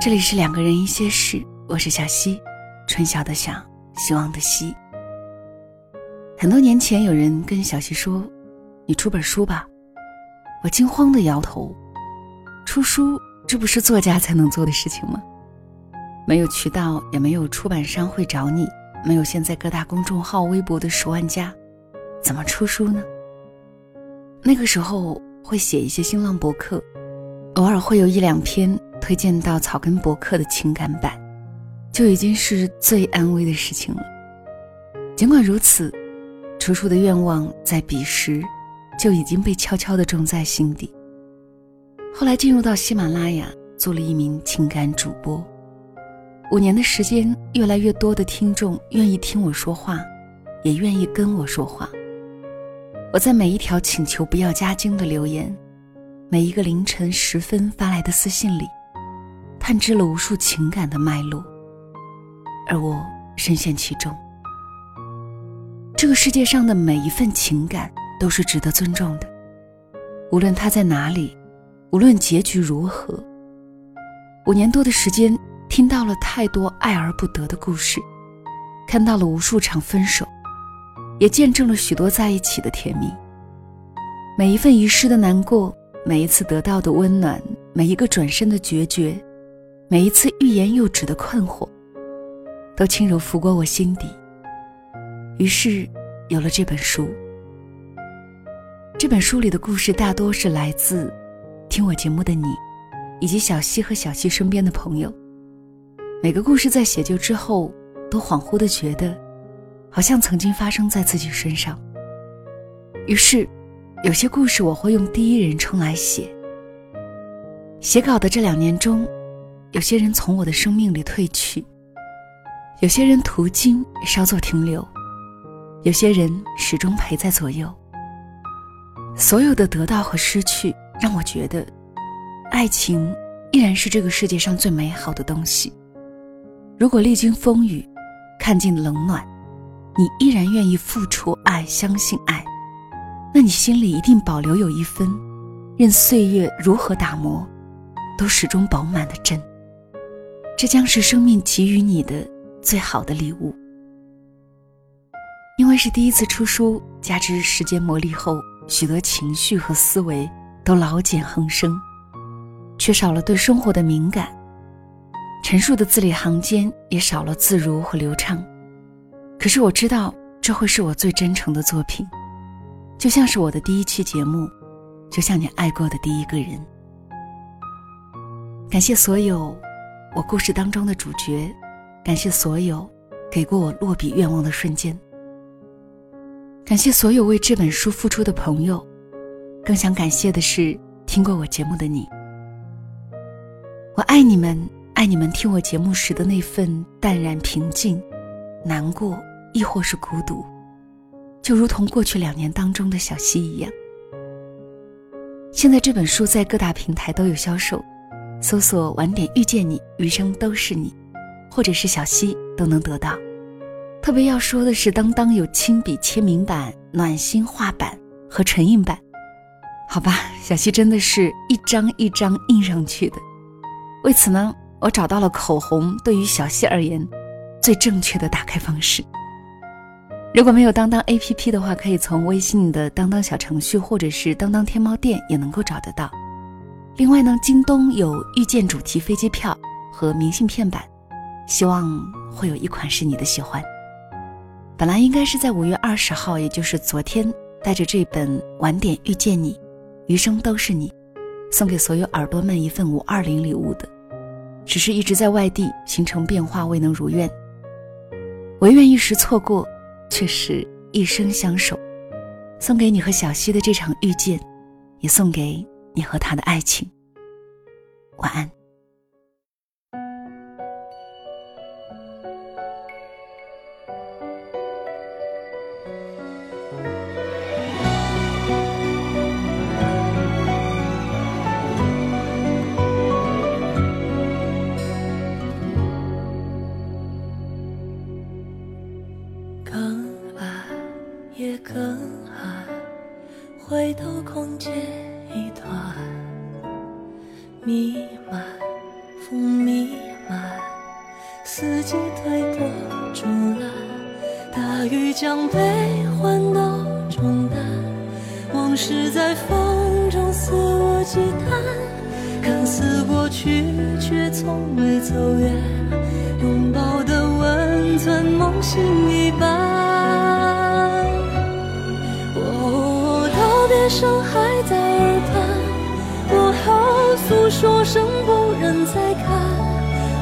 这里是两个人一些事，我是小溪，春晓的晓，希望的希。很多年前，有人跟小溪说：“你出本书吧。”我惊慌的摇头：“出书，这不是作家才能做的事情吗？没有渠道，也没有出版商会找你，没有现在各大公众号、微博的十万加，怎么出书呢？”那个时候会写一些新浪博客，偶尔会有一两篇。推荐到草根博客的情感版，就已经是最安慰的事情了。尽管如此，楚楚的愿望在彼时就已经被悄悄地种在心底。后来进入到喜马拉雅，做了一名情感主播。五年的时间，越来越多的听众愿意听我说话，也愿意跟我说话。我在每一条请求不要加精的留言，每一个凌晨时分发来的私信里。探知了无数情感的脉络，而我深陷其中。这个世界上的每一份情感都是值得尊重的，无论它在哪里，无论结局如何。五年多的时间，听到了太多爱而不得的故事，看到了无数场分手，也见证了许多在一起的甜蜜。每一份遗失的难过，每一次得到的温暖，每一个转身的决绝。每一次欲言又止的困惑，都轻柔拂过我心底。于是，有了这本书。这本书里的故事大多是来自听我节目的你，以及小溪和小溪身边的朋友。每个故事在写就之后，都恍惚的觉得，好像曾经发生在自己身上。于是，有些故事我会用第一人称来写。写稿的这两年中。有些人从我的生命里退去，有些人途经稍作停留，有些人始终陪在左右。所有的得到和失去，让我觉得，爱情依然是这个世界上最美好的东西。如果历经风雨，看尽冷暖，你依然愿意付出爱，相信爱，那你心里一定保留有一分，任岁月如何打磨，都始终饱满的真。这将是生命给予你的最好的礼物。因为是第一次出书，加之时间磨砺后，许多情绪和思维都老茧横生，缺少了对生活的敏感，陈述的字里行间也少了自如和流畅。可是我知道，这会是我最真诚的作品，就像是我的第一期节目，就像你爱过的第一个人。感谢所有。我故事当中的主角，感谢所有给过我落笔愿望的瞬间，感谢所有为这本书付出的朋友，更想感谢的是听过我节目的你。我爱你们，爱你们听我节目时的那份淡然平静、难过，亦或是孤独，就如同过去两年当中的小溪一样。现在这本书在各大平台都有销售。搜索“晚点遇见你，余生都是你”，或者是小溪都能得到。特别要说的是，当当有亲笔签名版、暖心画版和唇印版。好吧，小溪真的是一张一张印上去的。为此呢，我找到了口红对于小溪而言最正确的打开方式。如果没有当当 APP 的话，可以从微信的当当小程序或者是当当天猫店也能够找得到。另外呢，京东有遇见主题飞机票和明信片版，希望会有一款是你的喜欢。本来应该是在五月二十号，也就是昨天，带着这本《晚点遇见你，余生都是你》，送给所有耳朵们一份五二零礼物的，只是一直在外地，行程变化未能如愿。唯愿一时错过，却是一生相守。送给你和小溪的这场遇见，也送给。你和他的爱情。晚安。更爱也更爱，回头空见。一段弥漫风弥漫，四季推波助澜，大雨将悲欢都冲淡，往事在风中肆无忌惮，看似过去，却从未走远，拥抱的温存，梦醒一半。哦，道别声还在耳畔。过后诉说声不忍再看，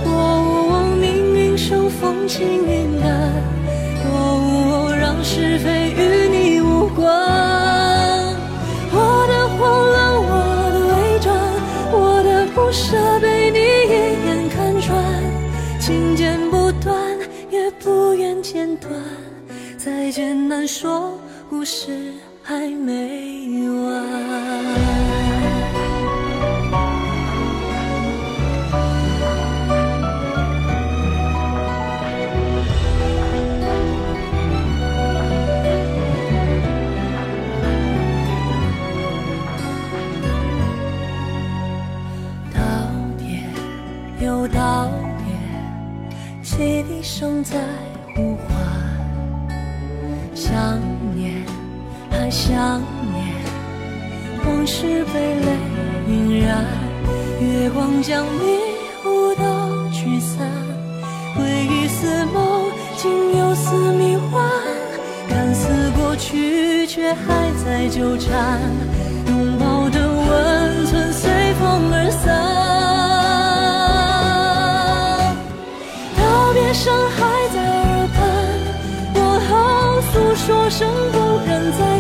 哦，命运生风轻云淡，哦，让是非与你无关。我的慌乱，我的伪装，我的不舍被你一眼看穿，情剪不断，也不愿剪断，再见难说，故事还没完。声在呼唤，想念还想念，往事被泪晕染，月光将迷雾都驱散，回忆似梦，竟又似迷幻，看似过去，却还在纠缠，生不忍再。